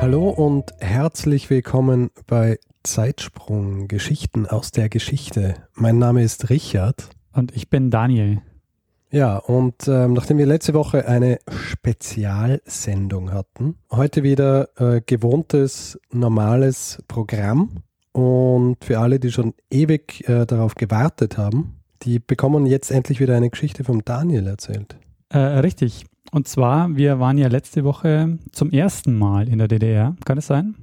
Hallo und herzlich willkommen bei Zeitsprung Geschichten aus der Geschichte. Mein Name ist Richard. Und ich bin Daniel. Ja, und ähm, nachdem wir letzte Woche eine Spezialsendung hatten, heute wieder äh, gewohntes, normales Programm. Und für alle, die schon ewig äh, darauf gewartet haben, die bekommen jetzt endlich wieder eine Geschichte vom Daniel erzählt. Äh, richtig. Und zwar, wir waren ja letzte Woche zum ersten Mal in der DDR. Kann es sein?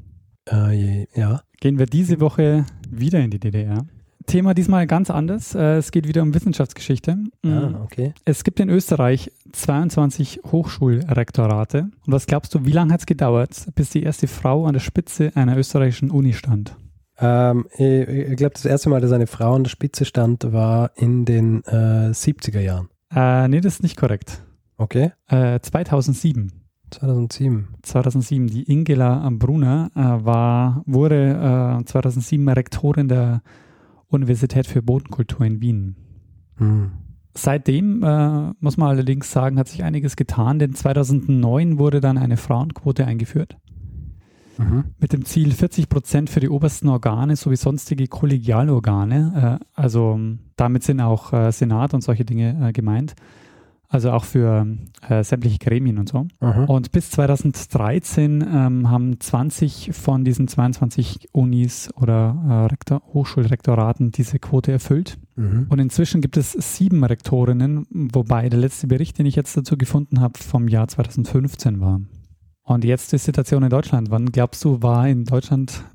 Äh, ja. Gehen wir diese Woche wieder in die DDR. Thema diesmal ganz anders. Äh, es geht wieder um Wissenschaftsgeschichte. Ah, mhm. okay. Es gibt in Österreich 22 Hochschulrektorate. Und was glaubst du, wie lange hat es gedauert, bis die erste Frau an der Spitze einer österreichischen Uni stand? Ähm, ich, ich glaube, das erste Mal, dass eine Frau an der Spitze stand, war in den äh, 70er Jahren. Äh, nee, das ist nicht korrekt. Okay. Äh, 2007. 2007. 2007. Die Ingela Brunner äh, war, wurde äh, 2007 Rektorin der Universität für Bodenkultur in Wien. Hm. Seitdem, äh, muss man allerdings sagen, hat sich einiges getan, denn 2009 wurde dann eine Frauenquote eingeführt. Mhm. Mit dem Ziel 40 Prozent für die obersten Organe sowie sonstige Kollegialorgane. Äh, also damit sind auch äh, Senat und solche Dinge äh, gemeint also auch für äh, sämtliche Gremien und so. Aha. Und bis 2013 ähm, haben 20 von diesen 22 Unis oder äh, Rektor, Hochschulrektoraten diese Quote erfüllt. Mhm. Und inzwischen gibt es sieben Rektorinnen, wobei der letzte Bericht, den ich jetzt dazu gefunden habe, vom Jahr 2015 war. Und jetzt die Situation in Deutschland. Wann glaubst du, war in Deutschland,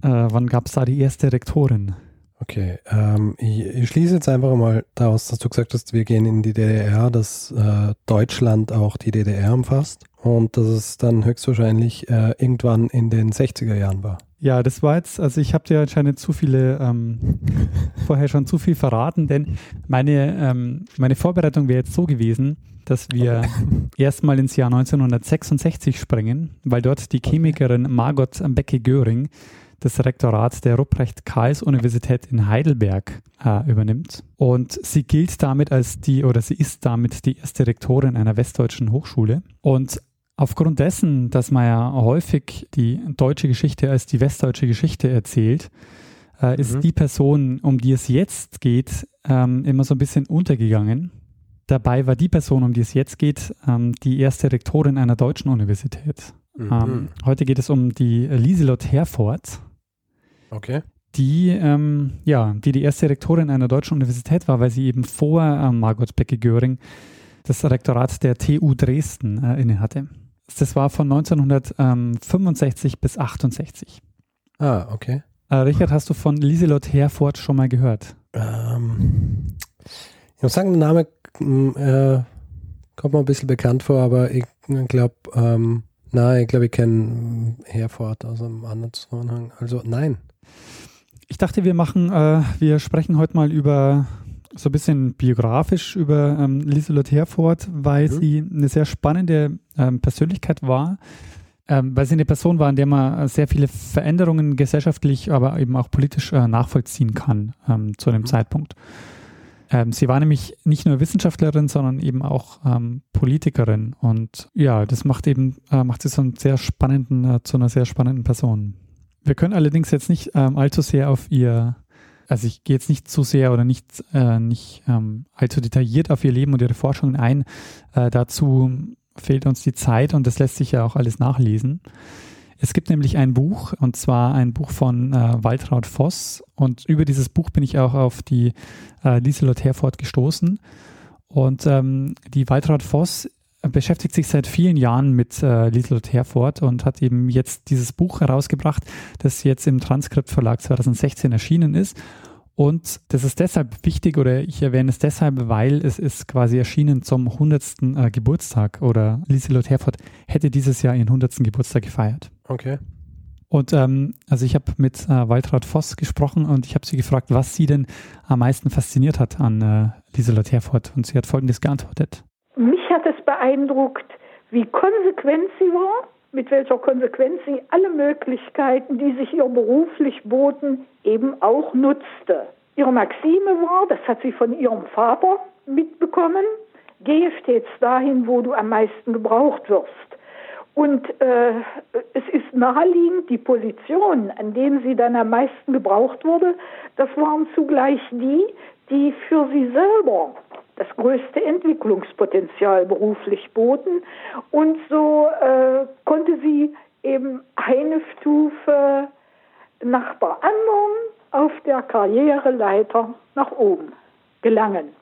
äh, wann gab es da die erste Rektorin? Okay, ähm, ich, ich, schließe jetzt einfach mal daraus, dass du gesagt hast, wir gehen in die DDR, dass äh, Deutschland auch die DDR umfasst und dass es dann höchstwahrscheinlich äh, irgendwann in den 60er Jahren war. Ja, das war jetzt, also ich habe dir anscheinend zu viele, ähm, vorher schon zu viel verraten, denn meine, ähm, meine Vorbereitung wäre jetzt so gewesen, dass wir okay. erstmal ins Jahr 1966 springen, weil dort die Chemikerin Margot Becke-Göring das Rektorat der Ruprecht-Karls-Universität in Heidelberg äh, übernimmt. Und sie gilt damit als die, oder sie ist damit die erste Rektorin einer westdeutschen Hochschule. Und aufgrund dessen, dass man ja häufig die deutsche Geschichte als die westdeutsche Geschichte erzählt, äh, ist mhm. die Person, um die es jetzt geht, ähm, immer so ein bisschen untergegangen. Dabei war die Person, um die es jetzt geht, ähm, die erste Rektorin einer deutschen Universität. Mhm. Ähm, heute geht es um die Lieselot Herford. Okay. Die, ähm, ja, die die erste Rektorin einer deutschen Universität war, weil sie eben vor äh, Margot Becke-Göring das Rektorat der TU Dresden äh, innehatte. Das war von 1965 bis 68. Ah, okay. Äh, Richard, hast du von Lieselot Herford schon mal gehört? Ähm, ich muss sagen, der Name äh, kommt mir ein bisschen bekannt vor, aber ich glaube, ähm, nein, ich glaube, ich kenne Herford aus einem anderen Zusammenhang. Also nein. Ich dachte, wir machen, äh, wir sprechen heute mal über so ein bisschen biografisch über ähm, Lieselot Herford, weil mhm. sie eine sehr spannende ähm, Persönlichkeit war, ähm, weil sie eine Person war, an der man sehr viele Veränderungen gesellschaftlich, aber eben auch politisch äh, nachvollziehen kann ähm, zu einem mhm. Zeitpunkt. Ähm, sie war nämlich nicht nur Wissenschaftlerin, sondern eben auch ähm, Politikerin und ja, das macht eben äh, macht sie so einen sehr spannenden äh, zu einer sehr spannenden Person. Wir können allerdings jetzt nicht ähm, allzu sehr auf ihr, also ich gehe jetzt nicht zu sehr oder nicht, äh, nicht ähm, allzu detailliert auf ihr Leben und ihre Forschungen ein. Äh, dazu fehlt uns die Zeit und das lässt sich ja auch alles nachlesen. Es gibt nämlich ein Buch, und zwar ein Buch von äh, Waltraud Voss. Und über dieses Buch bin ich auch auf die äh, Lieselot Herford gestoßen. Und ähm, die Waltraud Voss beschäftigt sich seit vielen Jahren mit äh, Lieselot Herford und hat eben jetzt dieses Buch herausgebracht, das jetzt im Transkript Verlag 2016 erschienen ist. Und das ist deshalb wichtig oder ich erwähne es deshalb, weil es ist quasi erschienen zum 100. Äh, Geburtstag oder Lieselot Herford hätte dieses Jahr ihren 100. Geburtstag gefeiert. Okay. Und ähm, also ich habe mit äh, Waltraud Voss gesprochen und ich habe sie gefragt, was sie denn am meisten fasziniert hat an äh, Lieselot Herford. Und sie hat folgendes geantwortet. Beeindruckt, wie konsequent sie war, mit welcher Konsequenz sie alle Möglichkeiten, die sich ihr beruflich boten, eben auch nutzte. Ihre Maxime war, das hat sie von ihrem Vater mitbekommen, gehe stets dahin, wo du am meisten gebraucht wirst. Und äh, es ist naheliegend, die Positionen, an denen sie dann am meisten gebraucht wurde, das waren zugleich die, die für sie selber das größte Entwicklungspotenzial beruflich boten. Und so äh, konnte sie eben eine Stufe nach der anderen auf der Karriereleiter nach oben gelangen.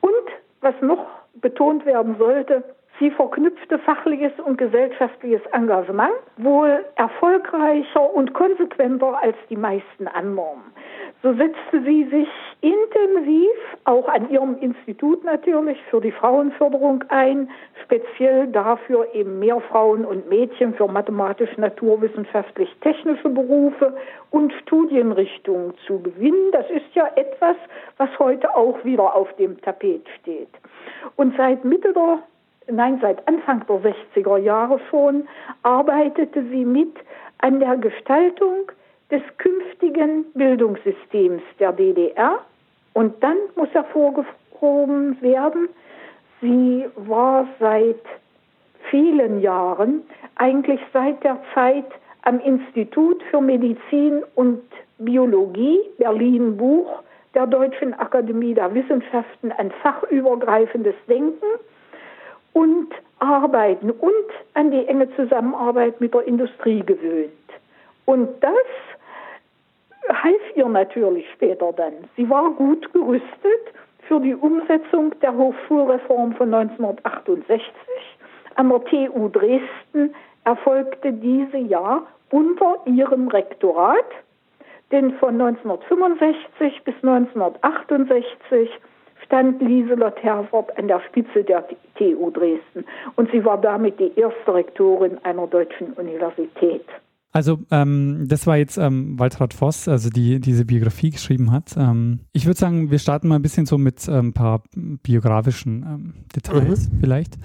Und was noch betont werden sollte, Sie verknüpfte fachliches und gesellschaftliches Engagement wohl erfolgreicher und konsequenter als die meisten anderen. So setzte sie sich intensiv, auch an ihrem Institut natürlich, für die Frauenförderung ein, speziell dafür eben mehr Frauen und Mädchen für mathematisch, naturwissenschaftlich, technische Berufe und Studienrichtungen zu gewinnen. Das ist ja etwas, was heute auch wieder auf dem Tapet steht. Und seit Mitte der nein, seit Anfang der 60er Jahre schon arbeitete sie mit an der Gestaltung des künftigen Bildungssystems der DDR. Und dann muss hervorgehoben werden, sie war seit vielen Jahren, eigentlich seit der Zeit am Institut für Medizin und Biologie Berlin Buch der Deutschen Akademie der Wissenschaften ein fachübergreifendes Denken und Arbeiten und an die enge Zusammenarbeit mit der Industrie gewöhnt. Und das half ihr natürlich später dann. Sie war gut gerüstet für die Umsetzung der Hochschulreform von 1968. An der TU Dresden erfolgte diese Jahr unter ihrem Rektorat, denn von 1965 bis 1968 stand Lieselot Herford an der Spitze der TU Dresden und sie war damit die erste Rektorin einer deutschen Universität. Also ähm, das war jetzt ähm, Waltraud Voss, also die diese Biografie geschrieben hat. Ähm, ich würde sagen, wir starten mal ein bisschen so mit ein ähm, paar biografischen ähm, Details mhm. vielleicht.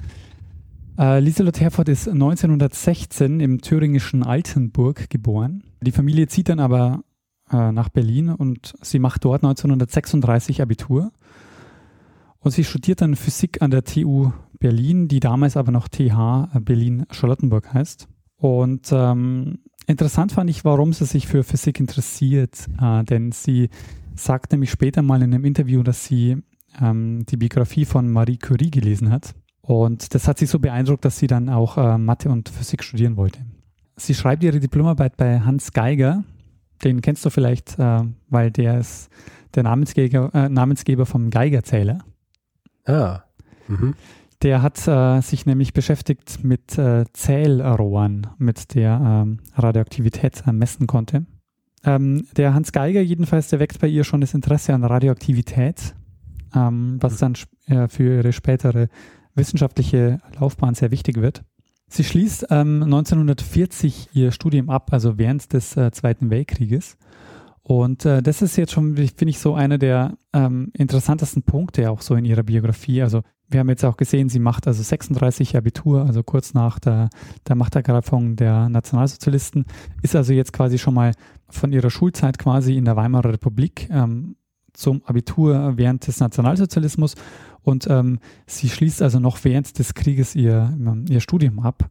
Äh, Lieselot Herford ist 1916 im thüringischen Altenburg geboren. Die Familie zieht dann aber äh, nach Berlin und sie macht dort 1936 Abitur. Und sie studiert dann Physik an der TU Berlin, die damals aber noch TH Berlin-Charlottenburg heißt. Und ähm, Interessant fand ich, warum sie sich für Physik interessiert, äh, denn sie sagt nämlich später mal in einem Interview, dass sie ähm, die Biografie von Marie Curie gelesen hat. Und das hat sie so beeindruckt, dass sie dann auch äh, Mathe und Physik studieren wollte. Sie schreibt ihre Diplomarbeit bei Hans Geiger. Den kennst du vielleicht, äh, weil der ist der Namensgeber, äh, Namensgeber vom Geigerzähler. Ah. Mhm. Der hat äh, sich nämlich beschäftigt mit äh, Zählrohren, mit der ähm, Radioaktivität äh, messen konnte. Ähm, der Hans Geiger jedenfalls, der weckt bei ihr schon das Interesse an Radioaktivität, ähm, was dann äh, für ihre spätere wissenschaftliche Laufbahn sehr wichtig wird. Sie schließt 1940 ähm, ihr Studium ab, also während des äh, Zweiten Weltkrieges. Und äh, das ist jetzt schon, finde ich, so einer der ähm, interessantesten Punkte auch so in ihrer Biografie. Also wir haben jetzt auch gesehen, sie macht also 36 Abitur, also kurz nach der, der Machtergreifung der Nationalsozialisten, ist also jetzt quasi schon mal von ihrer Schulzeit quasi in der Weimarer Republik ähm, zum Abitur während des Nationalsozialismus und ähm, sie schließt also noch während des Krieges ihr, ihr Studium ab.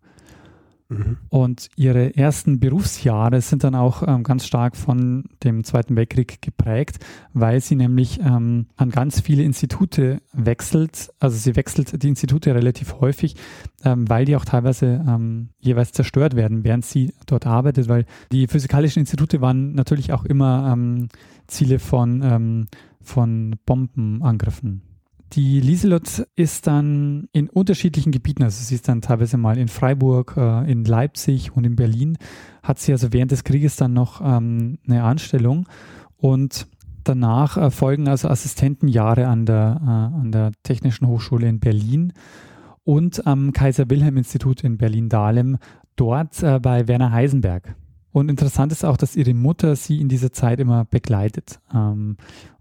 Mhm. Und ihre ersten Berufsjahre sind dann auch ähm, ganz stark von dem Zweiten Weltkrieg geprägt, weil sie nämlich ähm, an ganz viele Institute wechselt. Also sie wechselt die Institute relativ häufig, ähm, weil die auch teilweise ähm, jeweils zerstört werden, während sie dort arbeitet, weil die physikalischen Institute waren natürlich auch immer ähm, Ziele von, ähm, von Bombenangriffen. Die Lieselot ist dann in unterschiedlichen Gebieten, also sie ist dann teilweise mal in Freiburg, äh, in Leipzig und in Berlin, hat sie also während des Krieges dann noch ähm, eine Anstellung und danach äh, folgen also Assistentenjahre an der, äh, an der Technischen Hochschule in Berlin und am Kaiser Wilhelm Institut in Berlin-Dahlem, dort bei Werner Heisenberg. Und interessant ist auch, dass ihre Mutter sie in dieser Zeit immer begleitet. Ähm,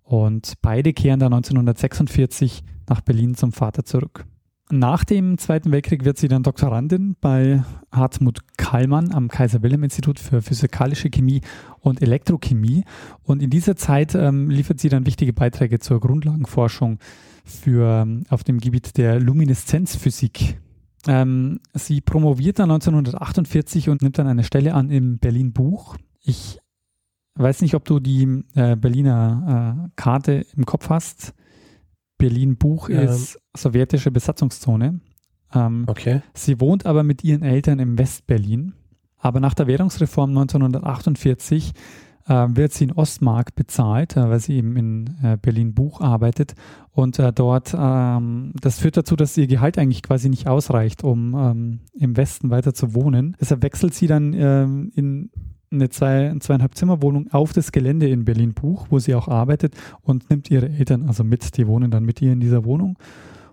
und beide kehren dann 1946 nach Berlin zum Vater zurück. Nach dem Zweiten Weltkrieg wird sie dann Doktorandin bei Hartmut Kallmann am Kaiser-Wilhelm-Institut für physikalische Chemie und Elektrochemie. Und in dieser Zeit ähm, liefert sie dann wichtige Beiträge zur Grundlagenforschung für, ähm, auf dem Gebiet der Lumineszenzphysik. Ähm, sie promoviert dann 1948 und nimmt dann eine Stelle an im Berlin Buch. Ich weiß nicht, ob du die äh, Berliner äh, Karte im Kopf hast. Berlin Buch ähm. ist sowjetische Besatzungszone. Ähm, okay. Sie wohnt aber mit ihren Eltern im Westberlin. Aber nach der Währungsreform 1948 äh, wird sie in Ostmark bezahlt, äh, weil sie eben in äh, Berlin Buch arbeitet. Und äh, dort, ähm, das führt dazu, dass ihr Gehalt eigentlich quasi nicht ausreicht, um ähm, im Westen weiter zu wohnen. Deshalb wechselt sie dann ähm, in eine zwei, zweieinhalb Zimmerwohnung auf das Gelände in Berlin Buch, wo sie auch arbeitet und nimmt ihre Eltern also mit. Die wohnen dann mit ihr in dieser Wohnung.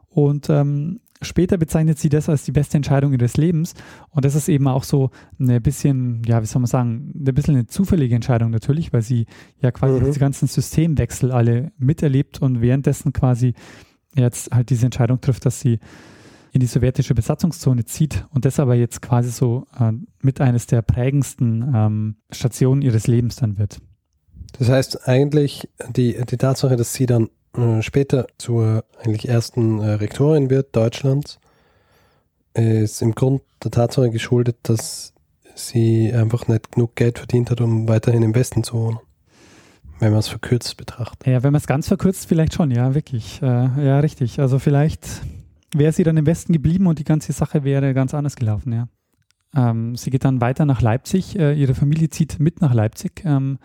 Und ähm, später bezeichnet sie das als die beste Entscheidung ihres Lebens. Und das ist eben auch so ein bisschen, ja, wie soll man sagen, ein bisschen eine zufällige Entscheidung natürlich, weil sie ja quasi mhm. diese ganzen Systemwechsel alle miterlebt und währenddessen quasi jetzt halt diese Entscheidung trifft, dass sie in die sowjetische Besatzungszone zieht und das aber jetzt quasi so äh, mit eines der prägendsten ähm, Stationen ihres Lebens dann wird. Das heißt eigentlich die, die Tatsache, dass sie dann äh, später zur eigentlich ersten äh, Rektorin wird Deutschlands, ist im Grund der Tatsache geschuldet, dass sie einfach nicht genug Geld verdient hat, um weiterhin im Westen zu wohnen. Wenn man es verkürzt betrachtet. Ja, wenn man es ganz verkürzt, vielleicht schon, ja, wirklich. Äh, ja, richtig. Also vielleicht wäre sie dann im Westen geblieben und die ganze Sache wäre ganz anders gelaufen, ja. Ähm, sie geht dann weiter nach Leipzig. Äh, ihre Familie zieht mit nach Leipzig. Ähm,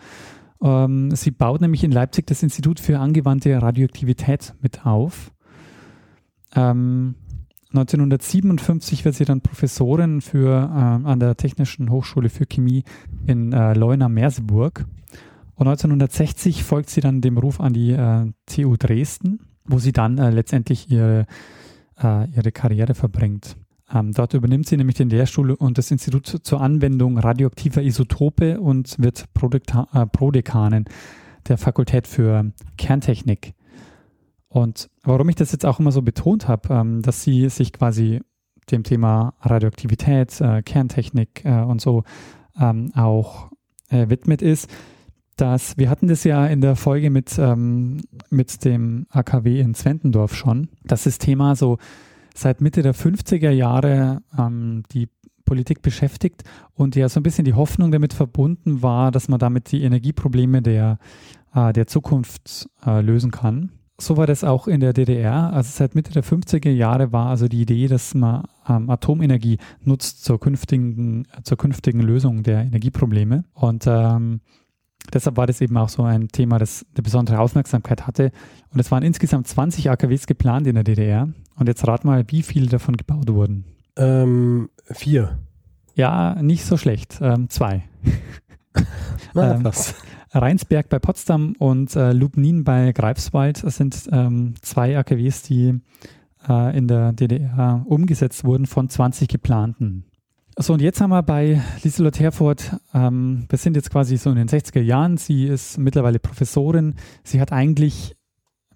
ähm, sie baut nämlich in Leipzig das Institut für angewandte Radioaktivität mit auf. 1957 ähm, wird sie dann Professorin für, äh, an der Technischen Hochschule für Chemie in äh, Leuna-Merseburg. Und 1960 folgt sie dann dem Ruf an die äh, TU Dresden, wo sie dann äh, letztendlich ihre äh, ihre Karriere verbringt. Ähm, dort übernimmt sie nämlich den Lehrstuhl und das Institut zur Anwendung radioaktiver Isotope und wird Prodekta äh, Prodekanin der Fakultät für Kerntechnik. Und warum ich das jetzt auch immer so betont habe, ähm, dass sie sich quasi dem Thema Radioaktivität, äh, Kerntechnik äh, und so ähm, auch äh, widmet, ist, dass wir hatten das ja in der Folge mit, ähm, mit dem AKW in Zwentendorf schon, dass das Thema so seit Mitte der 50er Jahre ähm, die Politik beschäftigt und ja so ein bisschen die Hoffnung damit verbunden war, dass man damit die Energieprobleme der, äh, der Zukunft äh, lösen kann. So war das auch in der DDR. Also seit Mitte der 50er Jahre war also die Idee, dass man ähm, Atomenergie nutzt zur künftigen, zur künftigen Lösung der Energieprobleme. Und ähm, Deshalb war das eben auch so ein Thema, das eine besondere Aufmerksamkeit hatte. Und es waren insgesamt 20 AKWs geplant in der DDR. Und jetzt rat mal, wie viele davon gebaut wurden. Ähm, vier. Ja, nicht so schlecht. Ähm, zwei. Na, ähm, was? Rheinsberg bei Potsdam und äh, Lubnin bei Greifswald sind ähm, zwei AKWs, die äh, in der DDR umgesetzt wurden von 20 geplanten. So, und jetzt haben wir bei Lieselot Herford, ähm, wir sind jetzt quasi so in den 60er Jahren, sie ist mittlerweile Professorin, sie hat eigentlich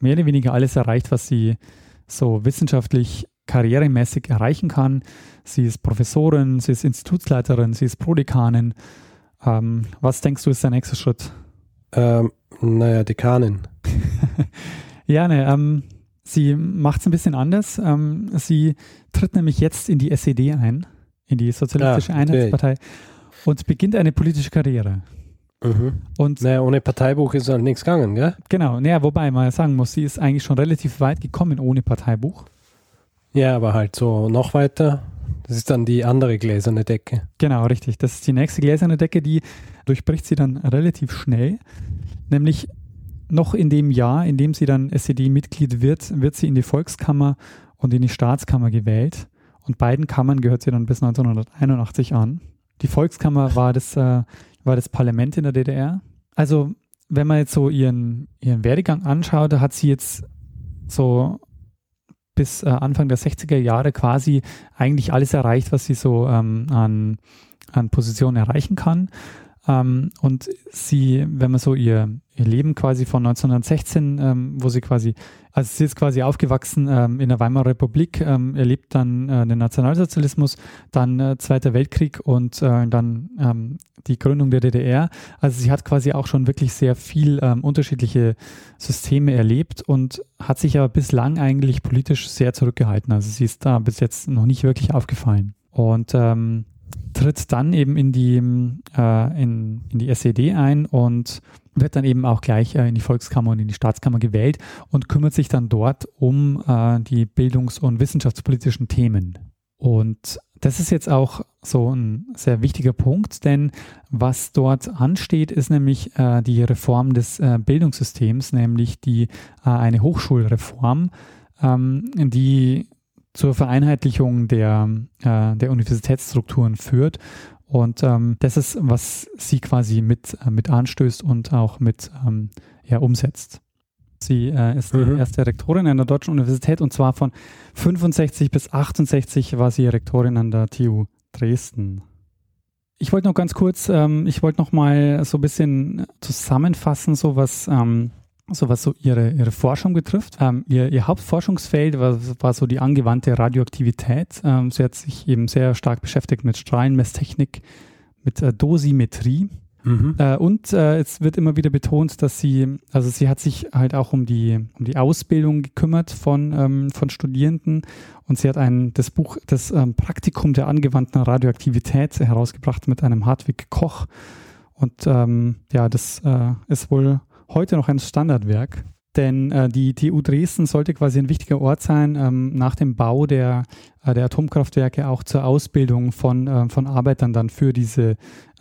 mehr oder weniger alles erreicht, was sie so wissenschaftlich karrieremäßig erreichen kann. Sie ist Professorin, sie ist Institutsleiterin, sie ist Prodekanin. Ähm, was denkst du ist der nächste Schritt? Ähm, naja, Dekanin. ja, ne, ähm, sie macht es ein bisschen anders. Ähm, sie tritt nämlich jetzt in die SED ein in die Sozialistische ja, Einheitspartei und beginnt eine politische Karriere. Mhm. Und naja, ohne Parteibuch ist halt nichts gegangen, gell? Genau, naja, wobei man sagen muss, sie ist eigentlich schon relativ weit gekommen ohne Parteibuch. Ja, aber halt so noch weiter. Das ist dann die andere gläserne Decke. Genau, richtig. Das ist die nächste gläserne Decke, die durchbricht sie dann relativ schnell. Nämlich noch in dem Jahr, in dem sie dann SED-Mitglied wird, wird sie in die Volkskammer und in die Staatskammer gewählt. Und beiden Kammern gehört sie dann bis 1981 an. Die Volkskammer war das, äh, war das Parlament in der DDR. Also, wenn man jetzt so ihren, ihren Werdegang anschaut, da hat sie jetzt so bis äh, Anfang der 60er Jahre quasi eigentlich alles erreicht, was sie so ähm, an, an Positionen erreichen kann. Ähm, und sie, wenn man so ihr, ihr Leben quasi von 1916, ähm, wo sie quasi, also sie ist quasi aufgewachsen ähm, in der Weimarer Republik, ähm, erlebt dann äh, den Nationalsozialismus, dann äh, Zweiter Weltkrieg und äh, dann ähm, die Gründung der DDR. Also sie hat quasi auch schon wirklich sehr viel ähm, unterschiedliche Systeme erlebt und hat sich aber bislang eigentlich politisch sehr zurückgehalten. Also sie ist da bis jetzt noch nicht wirklich aufgefallen. Und ähm, tritt dann eben in die, äh, in, in die SED ein und wird dann eben auch gleich äh, in die Volkskammer und in die Staatskammer gewählt und kümmert sich dann dort um äh, die bildungs- und wissenschaftspolitischen Themen. Und das ist jetzt auch so ein sehr wichtiger Punkt, denn was dort ansteht, ist nämlich äh, die Reform des äh, Bildungssystems, nämlich die äh, eine Hochschulreform, ähm, die zur Vereinheitlichung der, äh, der Universitätsstrukturen führt. Und ähm, das ist, was sie quasi mit, äh, mit anstößt und auch mit ähm, ja, umsetzt. Sie äh, ist mhm. die erste Rektorin an der Deutschen Universität und zwar von 65 bis 68 war sie Rektorin an der TU Dresden. Ich wollte noch ganz kurz, ähm, ich wollte noch mal so ein bisschen zusammenfassen, so was ähm, so was so ihre, ihre Forschung betrifft. Ähm, ihr, ihr Hauptforschungsfeld war, war so die angewandte Radioaktivität. Ähm, sie hat sich eben sehr stark beschäftigt mit Strahlenmesstechnik, mit äh, Dosimetrie. Mhm. Äh, und äh, es wird immer wieder betont, dass sie, also sie hat sich halt auch um die, um die Ausbildung gekümmert von, ähm, von Studierenden und sie hat ein, das Buch, das ähm, Praktikum der angewandten Radioaktivität herausgebracht mit einem Hartwig Koch. Und ähm, ja, das äh, ist wohl heute noch ein Standardwerk. Denn äh, die TU Dresden sollte quasi ein wichtiger Ort sein, ähm, nach dem Bau der, äh, der Atomkraftwerke auch zur Ausbildung von, äh, von Arbeitern dann für diese,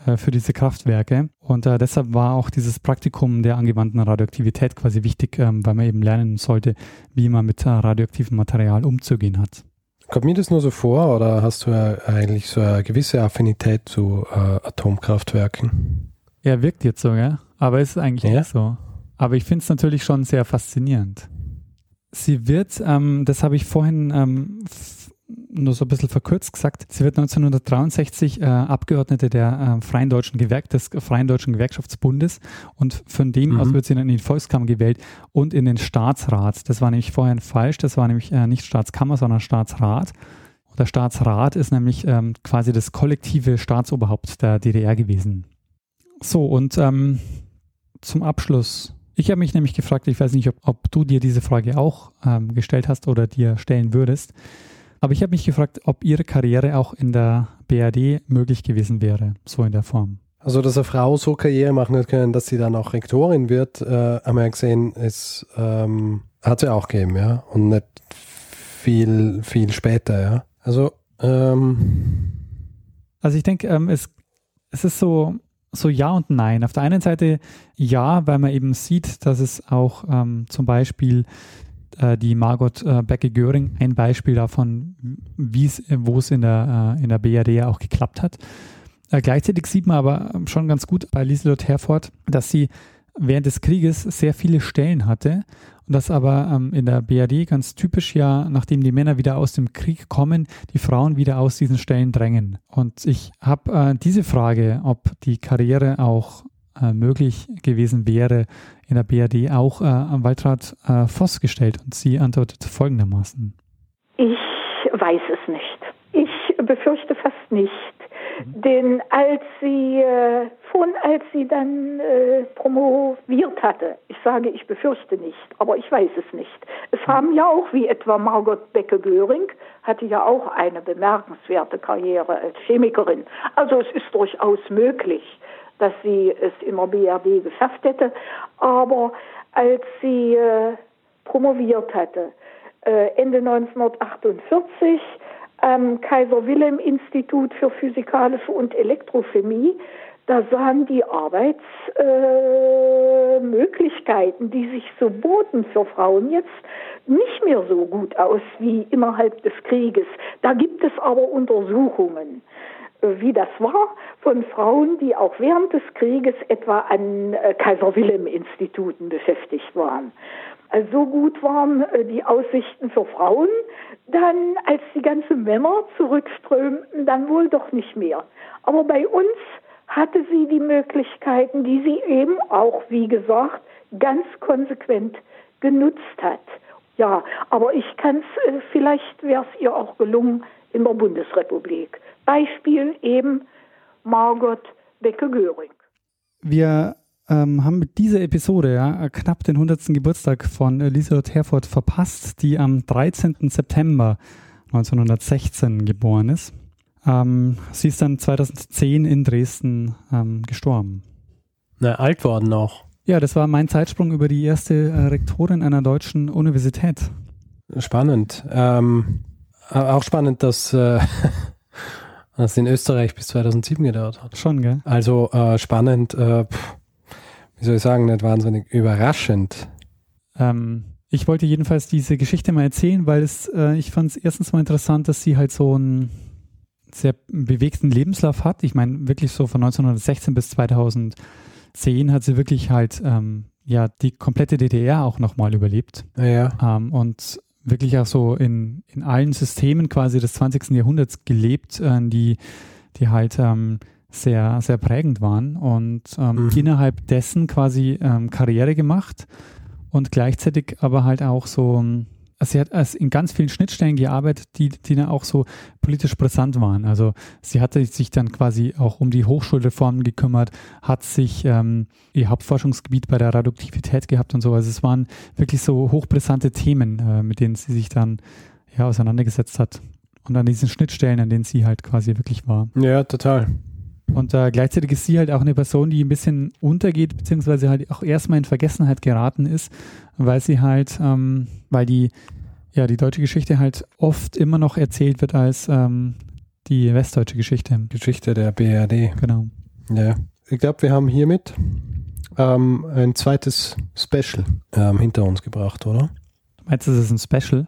äh, für diese Kraftwerke. Und äh, deshalb war auch dieses Praktikum der angewandten Radioaktivität quasi wichtig, ähm, weil man eben lernen sollte, wie man mit äh, radioaktivem Material umzugehen hat. Kommt mir das nur so vor oder hast du eigentlich so eine gewisse Affinität zu Atomkraftwerken? Er wirkt jetzt so, ja? Aber ist eigentlich ja. nicht so. Aber ich finde es natürlich schon sehr faszinierend. Sie wird, ähm, das habe ich vorhin ähm, nur so ein bisschen verkürzt gesagt, sie wird 1963 äh, Abgeordnete der äh, Freien Deutschen Gewerk des Freien Deutschen Gewerkschaftsbundes und von dem mhm. aus wird sie dann in die Volkskammer gewählt und in den Staatsrat. Das war nämlich vorhin falsch, das war nämlich äh, nicht Staatskammer, sondern Staatsrat. Und der Staatsrat ist nämlich ähm, quasi das kollektive Staatsoberhaupt der DDR gewesen. So, und ähm, zum Abschluss. Ich habe mich nämlich gefragt, ich weiß nicht, ob, ob du dir diese Frage auch ähm, gestellt hast oder dir stellen würdest, aber ich habe mich gefragt, ob ihre Karriere auch in der BRD möglich gewesen wäre, so in der Form. Also, dass eine Frau so Karriere machen hat können, dass sie dann auch Rektorin wird, äh, haben wir gesehen, es ähm, hat sie auch gegeben, ja. Und nicht viel, viel später, ja. Also, ähm, also ich denke, ähm, es, es ist so, so ja und nein. Auf der einen Seite ja, weil man eben sieht, dass es auch ähm, zum Beispiel äh, die Margot äh, Becke-Göring ein Beispiel davon, wie es, wo es in der, äh, in der BRD auch geklappt hat. Äh, gleichzeitig sieht man aber schon ganz gut bei Lieselot Herford, dass sie während des Krieges sehr viele Stellen hatte und das aber ähm, in der BRD ganz typisch ja, nachdem die Männer wieder aus dem Krieg kommen, die Frauen wieder aus diesen Stellen drängen. Und ich habe äh, diese Frage, ob die Karriere auch äh, möglich gewesen wäre, in der BRD auch äh, am Waltraud äh, Voss gestellt und sie antwortet folgendermaßen. Ich weiß es nicht. Ich befürchte fast nicht. Denn als sie, äh, schon als sie dann äh, promoviert hatte, ich sage, ich befürchte nicht, aber ich weiß es nicht. Es haben ja auch, wie etwa Margot Becke-Göring, hatte ja auch eine bemerkenswerte Karriere als Chemikerin. Also es ist durchaus möglich, dass sie es in der BRD geschafft hätte. Aber als sie äh, promoviert hatte, äh, Ende 1948, am Kaiser Wilhelm Institut für Physikalische und Elektrochemie. Da sahen die Arbeitsmöglichkeiten, äh, die sich so boten für Frauen jetzt, nicht mehr so gut aus wie innerhalb des Krieges. Da gibt es aber Untersuchungen, äh, wie das war von Frauen, die auch während des Krieges etwa an äh, Kaiser Wilhelm Instituten beschäftigt waren. So gut waren äh, die Aussichten für Frauen, dann, als die ganzen Männer zurückströmten, dann wohl doch nicht mehr. Aber bei uns hatte sie die Möglichkeiten, die sie eben auch, wie gesagt, ganz konsequent genutzt hat. Ja, aber ich kann es, äh, vielleicht wäre es ihr auch gelungen in der Bundesrepublik. Beispiel eben Margot Becke-Göring. Wir ähm, haben mit dieser Episode ja, knapp den 100. Geburtstag von Elisabeth Herford verpasst, die am 13. September 1916 geboren ist. Ähm, sie ist dann 2010 in Dresden ähm, gestorben. Na, alt worden auch. Ja, das war mein Zeitsprung über die erste äh, Rektorin einer deutschen Universität. Spannend. Ähm, auch spannend, dass äh, das in Österreich bis 2007 gedauert hat. Schon, gell? Also äh, spannend, äh, pff, wie soll ich sagen, nicht wahnsinnig überraschend. Ähm, ich wollte jedenfalls diese Geschichte mal erzählen, weil es, äh, ich fand es erstens mal interessant, dass sie halt so einen sehr bewegten Lebenslauf hat. Ich meine, wirklich so von 1916 bis 2010 hat sie wirklich halt ähm, ja die komplette DDR auch nochmal überlebt. Ja. Ähm, und wirklich auch so in, in allen Systemen quasi des 20. Jahrhunderts gelebt, äh, die, die halt ähm, sehr, sehr prägend waren und ähm, Mhm. innerhalb dessen quasi ähm, Karriere gemacht und gleichzeitig aber halt auch so, also sie hat also in ganz vielen Schnittstellen gearbeitet, die, die dann auch so politisch brisant waren. Also sie hatte sich dann quasi auch um die Hochschulreformen gekümmert, hat sich ähm, ihr Hauptforschungsgebiet bei der Radioaktivität gehabt und so. Also es waren wirklich so hochbrisante Themen, äh, mit denen sie sich dann ja auseinandergesetzt hat. Und an diesen Schnittstellen, an denen sie halt quasi wirklich war. Ja, total. Und äh, gleichzeitig ist sie halt auch eine Person, die ein bisschen untergeht, beziehungsweise halt auch erstmal in Vergessenheit geraten ist, weil sie halt, ähm, weil die, ja, die deutsche Geschichte halt oft immer noch erzählt wird als ähm, die westdeutsche Geschichte. Geschichte der BRD. Genau. Ja. Ich glaube, wir haben hiermit ähm, ein zweites Special ähm, hinter uns gebracht, oder? Du meinst, das ist ein Special?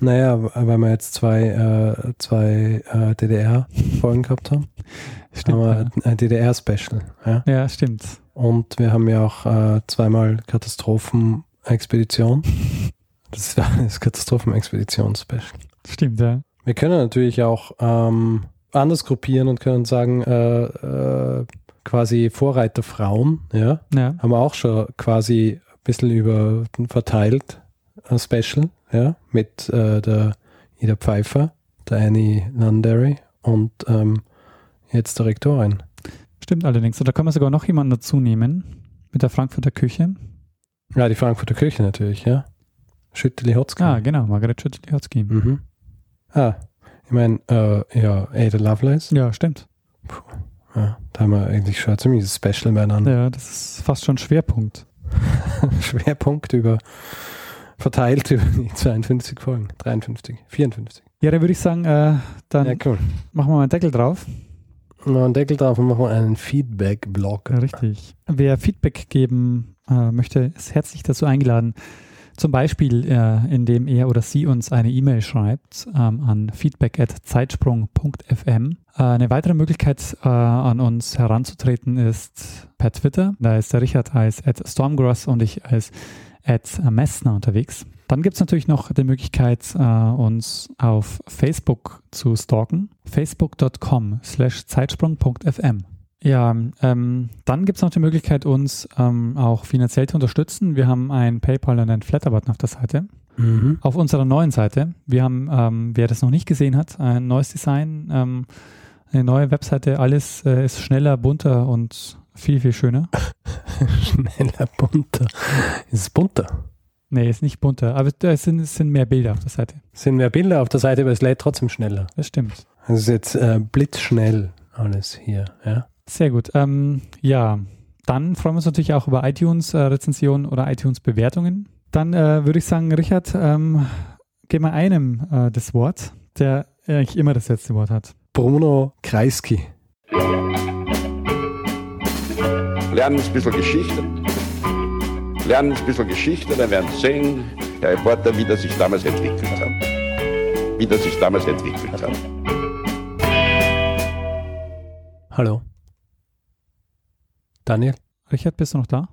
Naja, weil wir jetzt zwei, äh, zwei äh, DDR-Folgen gehabt haben. Stimmt. haben wir ein DDR-Special. Ja? ja, stimmt. Und wir haben ja auch äh, zweimal Katastrophenexpedition. Das war das Katastrophenexpedition-Special. Stimmt, ja. Wir können natürlich auch ähm, anders gruppieren und können sagen, äh, äh, quasi Vorreiterfrauen, ja, Ja, haben wir auch schon quasi ein bisschen über verteilt, Special, ja, mit äh, der Ida Pfeiffer, der Annie Londonderry und ähm, jetzt der Rektorin. stimmt allerdings. Und da kann man sogar noch jemanden dazu nehmen mit der Frankfurter Küche. Ja, die Frankfurter Küche natürlich, ja. Schütteli Hotzki. Ah, genau, Margaret Schüttli-Hotzki. Mhm. Ah, ich meine, äh, ja, Ada Lovelace. Ja, stimmt. Ja, da haben wir eigentlich schon ein ziemliches Special beieinander. Ja, das ist fast schon Schwerpunkt. Schwerpunkt über verteilt über die 52 Folgen, 53, 54. Ja, dann würde ich sagen, äh, dann Ja, cool. machen wir mal einen Deckel drauf. Noch einen Deckel drauf und machen wir einen Feedback-Blog. Richtig. Wer Feedback geben äh, möchte, ist herzlich dazu eingeladen. Zum Beispiel, äh, indem er oder sie uns eine E-Mail schreibt ähm, an feedback.zeitsprung.fm. Äh, eine weitere Möglichkeit, äh, an uns heranzutreten, ist per Twitter. Da ist der Richard als at Stormgross und ich als at Messner unterwegs. Dann gibt es natürlich noch die Möglichkeit, äh, uns auf Facebook zu stalken. facebook.com slash zeitsprung.fm. Ja, ähm, dann gibt es noch die Möglichkeit, uns ähm, auch finanziell zu unterstützen. Wir haben ein PayPal und einen Flatter-Button auf der Seite. Mhm. Auf unserer neuen Seite, wir haben, ähm, wer das noch nicht gesehen hat, ein neues Design, ähm, eine neue Webseite, alles äh, ist schneller, bunter und viel, viel schöner. Schneller, bunter. Ist es bunter? Nee, ist nicht bunter, aber es sind, es sind mehr Bilder auf der Seite. Sind mehr Bilder auf der Seite, aber es lädt trotzdem schneller. Das stimmt. Also es ist jetzt äh, blitzschnell alles hier. Ja? Sehr gut. Ähm, ja, dann freuen wir uns natürlich auch über iTunes-Rezensionen oder iTunes-Bewertungen. Dann äh, würde ich sagen, Richard, ähm, gib mal einem äh, das Wort, der eigentlich immer das letzte Wort hat. Bruno Kreisky. Lernen ein bisschen Geschichte. Lernen ein bisschen Geschichte, dann werden Sie sehen, der Reporter, wie das sich damals entwickelt hat. Wie das sich damals entwickelt hat. Hallo. Daniel? Richard, bist du noch da?